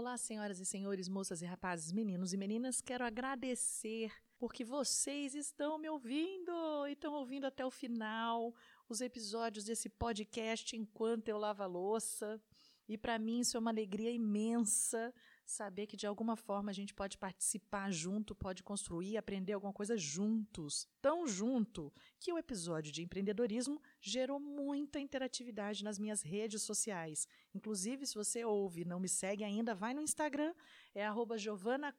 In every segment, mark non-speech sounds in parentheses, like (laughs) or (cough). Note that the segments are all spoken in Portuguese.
Olá, senhoras e senhores, moças e rapazes, meninos e meninas. Quero agradecer porque vocês estão me ouvindo e estão ouvindo até o final os episódios desse podcast enquanto eu lavo a louça. E para mim isso é uma alegria imensa saber que de alguma forma a gente pode participar junto, pode construir, aprender alguma coisa juntos. Tão junto que o episódio de empreendedorismo gerou muita interatividade nas minhas redes sociais. Inclusive, se você ouve e não me segue ainda, vai no Instagram, é arroba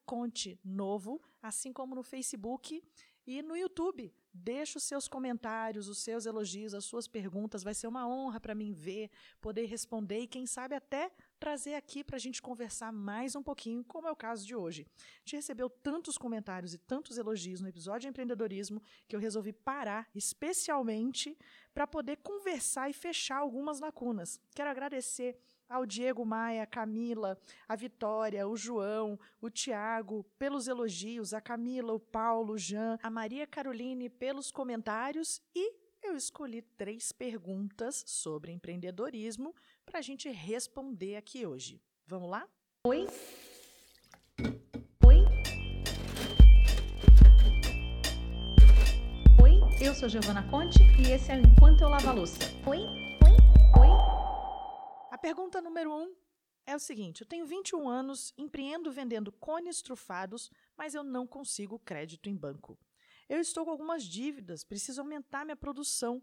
Conte Novo, assim como no Facebook e no YouTube. Deixe os seus comentários, os seus elogios, as suas perguntas. Vai ser uma honra para mim ver, poder responder e, quem sabe, até trazer aqui para a gente conversar mais um pouquinho, como é o caso de hoje. A gente recebeu tantos comentários e tantos elogios no episódio de empreendedorismo que eu resolvi parar especialmente para poder conversar e fechar algumas lacunas. Quero agradecer ao Diego Maia, Camila, a Vitória, o João, o Tiago, pelos elogios, a Camila, o Paulo, o Jean, a Maria Caroline pelos comentários e eu escolhi três perguntas sobre empreendedorismo para a gente responder aqui hoje. Vamos lá? Oi? Oi? Oi, eu sou Giovana Conte e esse é o Enquanto Eu Lavo a Louça. Oi? pergunta número um é o seguinte: eu tenho 21 anos, empreendo vendendo cones trufados, mas eu não consigo crédito em banco. Eu estou com algumas dívidas, preciso aumentar minha produção.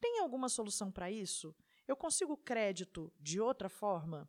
Tem alguma solução para isso? Eu consigo crédito de outra forma?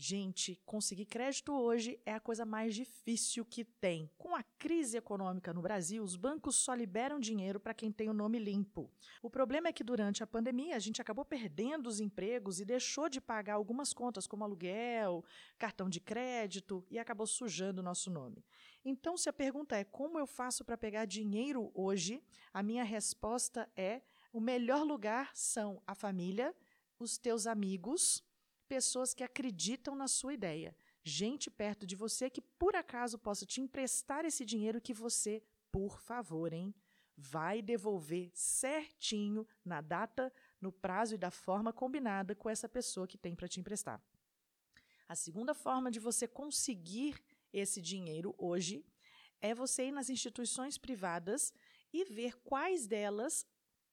Gente, conseguir crédito hoje é a coisa mais difícil que tem. Com a crise econômica no Brasil, os bancos só liberam dinheiro para quem tem o nome limpo. O problema é que durante a pandemia a gente acabou perdendo os empregos e deixou de pagar algumas contas como aluguel, cartão de crédito e acabou sujando o nosso nome. Então, se a pergunta é como eu faço para pegar dinheiro hoje, a minha resposta é: o melhor lugar são a família, os teus amigos pessoas que acreditam na sua ideia, gente perto de você que por acaso possa te emprestar esse dinheiro que você, por favor, hein, vai devolver certinho na data, no prazo e da forma combinada com essa pessoa que tem para te emprestar. A segunda forma de você conseguir esse dinheiro hoje é você ir nas instituições privadas e ver quais delas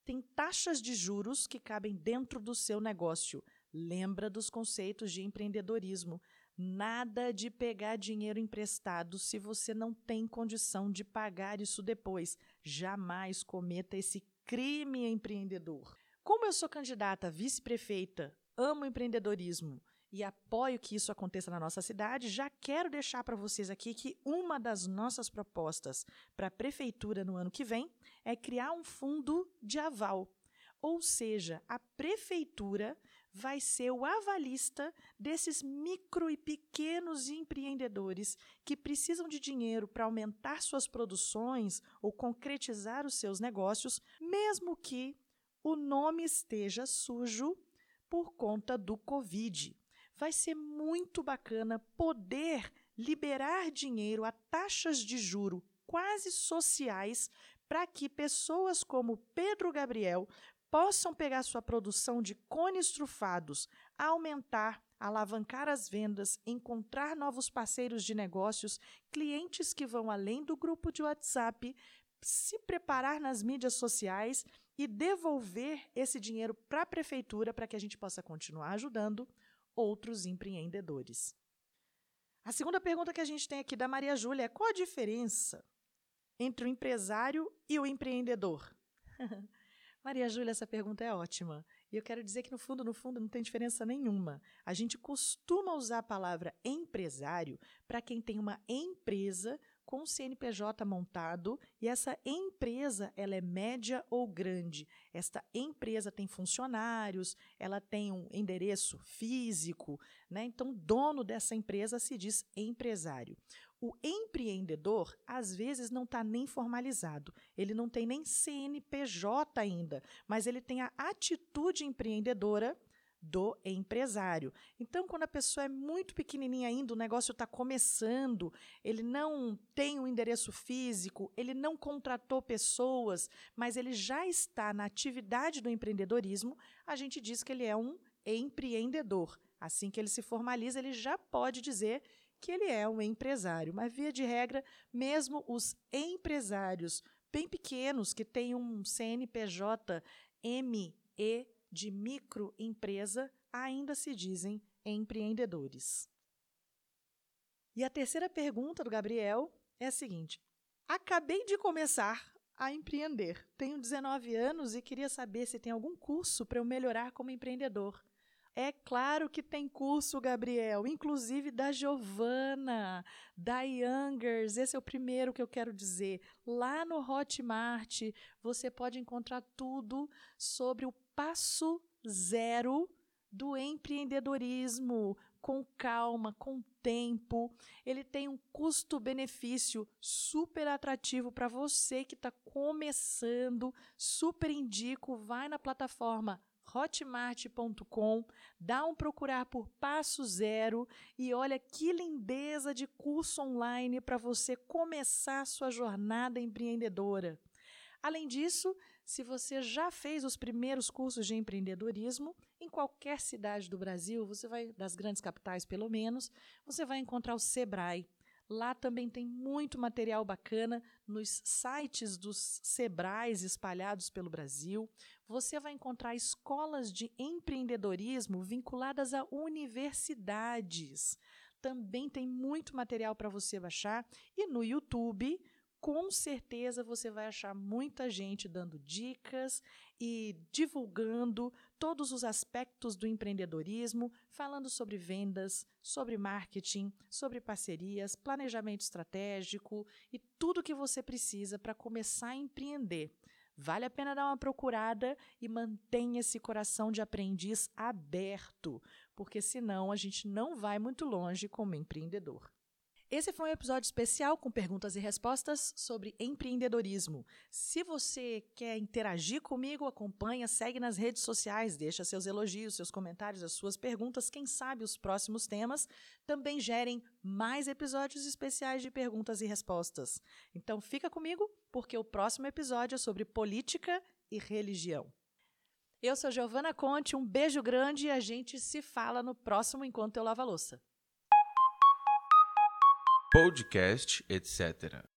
têm taxas de juros que cabem dentro do seu negócio. Lembra dos conceitos de empreendedorismo. Nada de pegar dinheiro emprestado se você não tem condição de pagar isso depois. Jamais cometa esse crime empreendedor. Como eu sou candidata a vice-prefeita, amo empreendedorismo e apoio que isso aconteça na nossa cidade, já quero deixar para vocês aqui que uma das nossas propostas para a prefeitura no ano que vem é criar um fundo de aval. Ou seja, a prefeitura vai ser o avalista desses micro e pequenos empreendedores que precisam de dinheiro para aumentar suas produções ou concretizar os seus negócios, mesmo que o nome esteja sujo por conta do Covid. Vai ser muito bacana poder liberar dinheiro a taxas de juro quase sociais para que pessoas como Pedro Gabriel possam pegar sua produção de cones trufados, aumentar, alavancar as vendas, encontrar novos parceiros de negócios, clientes que vão além do grupo de WhatsApp, se preparar nas mídias sociais e devolver esse dinheiro para a prefeitura para que a gente possa continuar ajudando outros empreendedores. A segunda pergunta que a gente tem aqui da Maria Júlia é: qual a diferença entre o empresário e o empreendedor? (laughs) Maria Júlia, essa pergunta é ótima. E eu quero dizer que, no fundo, no fundo, não tem diferença nenhuma. A gente costuma usar a palavra empresário para quem tem uma empresa com o CNPJ montado e essa empresa ela é média ou grande. Esta empresa tem funcionários, ela tem um endereço físico, né? Então, dono dessa empresa se diz empresário. O empreendedor, às vezes, não está nem formalizado, ele não tem nem CNPJ ainda, mas ele tem a atitude empreendedora do empresário. Então, quando a pessoa é muito pequenininha ainda, o negócio está começando, ele não tem um endereço físico, ele não contratou pessoas, mas ele já está na atividade do empreendedorismo, a gente diz que ele é um empreendedor. Assim que ele se formaliza, ele já pode dizer que ele é um empresário. Mas, via de regra, mesmo os empresários bem pequenos, que têm um CNPJ ME de microempresa, ainda se dizem empreendedores. E a terceira pergunta do Gabriel é a seguinte: Acabei de começar a empreender. Tenho 19 anos e queria saber se tem algum curso para eu melhorar como empreendedor. É claro que tem curso, Gabriel, inclusive da Giovana, da Youngers. Esse é o primeiro que eu quero dizer. Lá no Hotmart, você pode encontrar tudo sobre o passo zero do empreendedorismo, com calma, com tempo. Ele tem um custo-benefício super atrativo para você que está começando. Super indico, vai na plataforma hotmart.com, dá um procurar por Passo Zero e olha que lindeza de curso online para você começar sua jornada empreendedora. Além disso, se você já fez os primeiros cursos de empreendedorismo, em qualquer cidade do Brasil, você vai das grandes capitais pelo menos, você vai encontrar o Sebrae. Lá também tem muito material bacana nos sites dos Sebrais espalhados pelo Brasil. Você vai encontrar escolas de empreendedorismo vinculadas a universidades. Também tem muito material para você baixar. E no YouTube, com certeza você vai achar muita gente dando dicas e divulgando todos os aspectos do empreendedorismo, falando sobre vendas, sobre marketing, sobre parcerias, planejamento estratégico e tudo que você precisa para começar a empreender. Vale a pena dar uma procurada e mantenha esse coração de aprendiz aberto, porque senão a gente não vai muito longe como empreendedor. Esse foi um episódio especial com perguntas e respostas sobre empreendedorismo. Se você quer interagir comigo, acompanha, segue nas redes sociais, deixa seus elogios, seus comentários, as suas perguntas. Quem sabe os próximos temas também gerem mais episódios especiais de perguntas e respostas. Então fica comigo, porque o próximo episódio é sobre política e religião. Eu sou Giovana Conte, um beijo grande e a gente se fala no próximo Enquanto Eu Lavo a Louça podcast, etc.